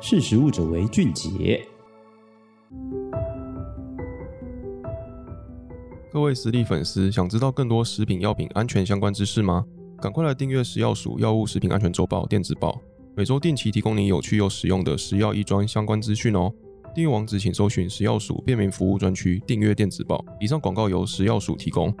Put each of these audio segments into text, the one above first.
识时务者为俊杰。各位实力粉丝，想知道更多食品药品安全相关知识吗？赶快来订阅食药署药物食品安全周报电子报，每周定期提供你有趣又实用的食药医专相关资讯哦。订阅网址请搜寻食药署便民服务专区订阅电子报。以上广告由食药署提供。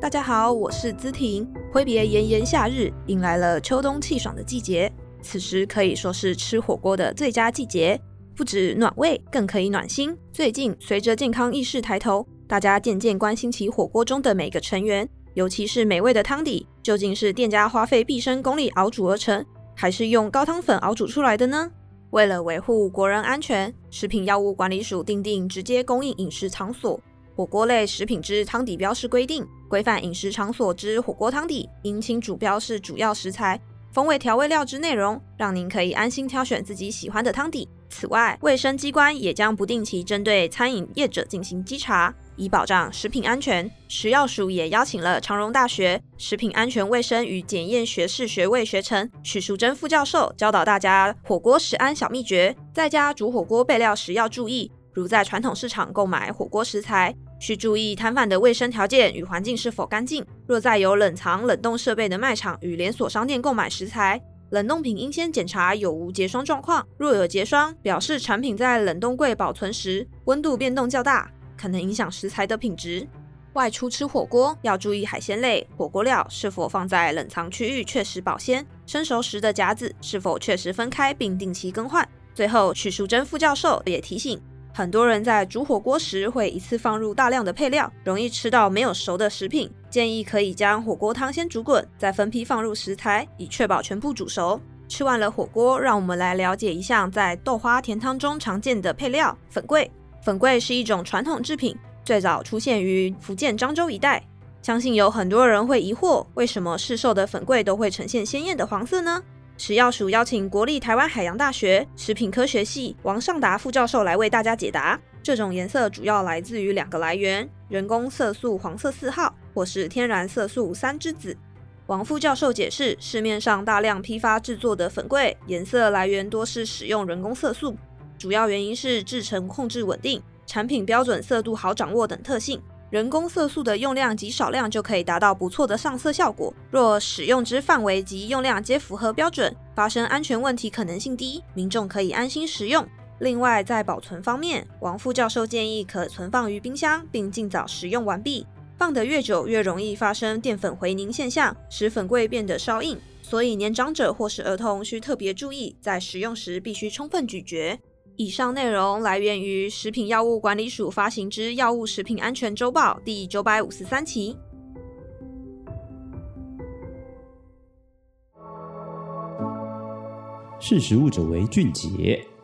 大家好，我是姿婷。挥别炎炎夏日，迎来了秋冬气爽的季节。此时可以说是吃火锅的最佳季节，不止暖胃，更可以暖心。最近随着健康意识抬头，大家渐渐关心起火锅中的每个成员，尤其是美味的汤底，究竟是店家花费毕生功力熬煮而成，还是用高汤粉熬煮出来的呢？为了维护国人安全，食品药物管理署订定直接供应饮食场所火锅类食品之汤底标示规定。规范饮食场所之火锅汤底应清楚标示主要食材、风味调味料之内容，让您可以安心挑选自己喜欢的汤底。此外，卫生机关也将不定期针对餐饮业者进行稽查，以保障食品安全。食药署也邀请了长荣大学食品安全卫生与检验学士学位学程许淑贞副教授教导大家火锅食安小秘诀，在家煮火锅备料时要注意，如在传统市场购买火锅食材。需注意摊贩的卫生条件与环境是否干净。若在有冷藏冷冻设备的卖场与连锁商店购买食材，冷冻品应先检查有无结霜状况。若有结霜，表示产品在冷冻柜保存时温度变动较大，可能影响食材的品质。外出吃火锅要注意海鲜类火锅料是否放在冷藏区域确实保鲜，生熟时的夹子是否确实分开并定期更换。最后，许淑贞副教授也提醒。很多人在煮火锅时会一次放入大量的配料，容易吃到没有熟的食品。建议可以将火锅汤先煮滚，再分批放入食材，以确保全部煮熟。吃完了火锅，让我们来了解一下在豆花甜汤中常见的配料——粉桂。粉桂是一种传统制品，最早出现于福建漳州一带。相信有很多人会疑惑，为什么市售的粉桂都会呈现鲜艳的黄色呢？食药署邀请国立台湾海洋大学食品科学系王尚达副教授来为大家解答。这种颜色主要来自于两个来源：人工色素黄色四号，或是天然色素三之子。王副教授解释，市面上大量批发制作的粉桂颜色来源多是使用人工色素，主要原因是制成控制稳定、产品标准色度好掌握等特性。人工色素的用量极少量就可以达到不错的上色效果。若使用之范围及用量皆符合标准，发生安全问题可能性低，民众可以安心食用。另外，在保存方面，王副教授建议可存放于冰箱，并尽早食用完毕。放得越久，越容易发生淀粉回凝现象，使粉柜变得稍硬。所以，年长者或是儿童需特别注意，在食用时必须充分咀嚼。以上内容来源于食品药物管理署发行之《药物食品安全周报》第九百五十三期。识时务者为俊杰。